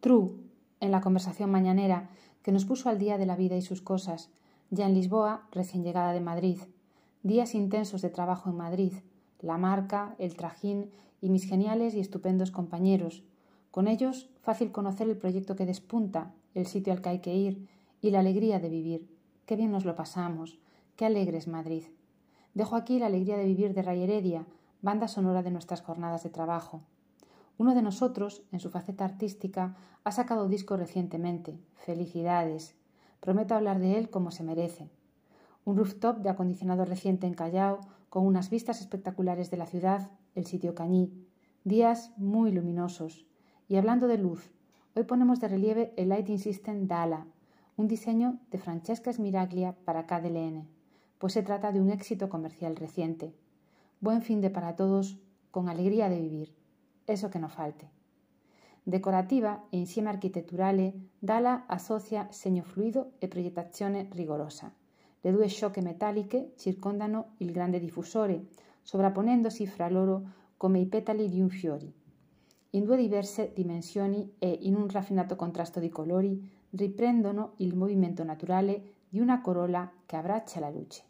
True, en la conversación mañanera que nos puso al día de la vida y sus cosas, ya en Lisboa, recién llegada de Madrid. Días intensos de trabajo en Madrid, la marca, el trajín y mis geniales y estupendos compañeros. Con ellos, fácil conocer el proyecto que despunta, el sitio al que hay que ir y la alegría de vivir. Qué bien nos lo pasamos, qué alegres Madrid. Dejo aquí la alegría de vivir de Ray Heredia, banda sonora de nuestras jornadas de trabajo. Uno de nosotros, en su faceta artística, ha sacado disco recientemente. Felicidades. Prometo hablar de él como se merece. Un rooftop de acondicionado reciente en Callao, con unas vistas espectaculares de la ciudad, el sitio Cañí. Días muy luminosos. Y hablando de luz, hoy ponemos de relieve el Lighting System Dala, un diseño de Francesca Smiraglia para KDLN, pues se trata de un éxito comercial reciente. Buen fin de para todos, con alegría de vivir eso que non falte. Decorativa e insieme architetturale, Dala associa segno fluido e proiettazione rigorosa. Le due sciocche metalliche circondano il grande diffusore, sovrapponendosi fra loro come i petali di un fiore. In due diverse dimensioni e in un raffinato contrasto di colori riprendono il movimento naturale di una corolla che abbraccia la luce.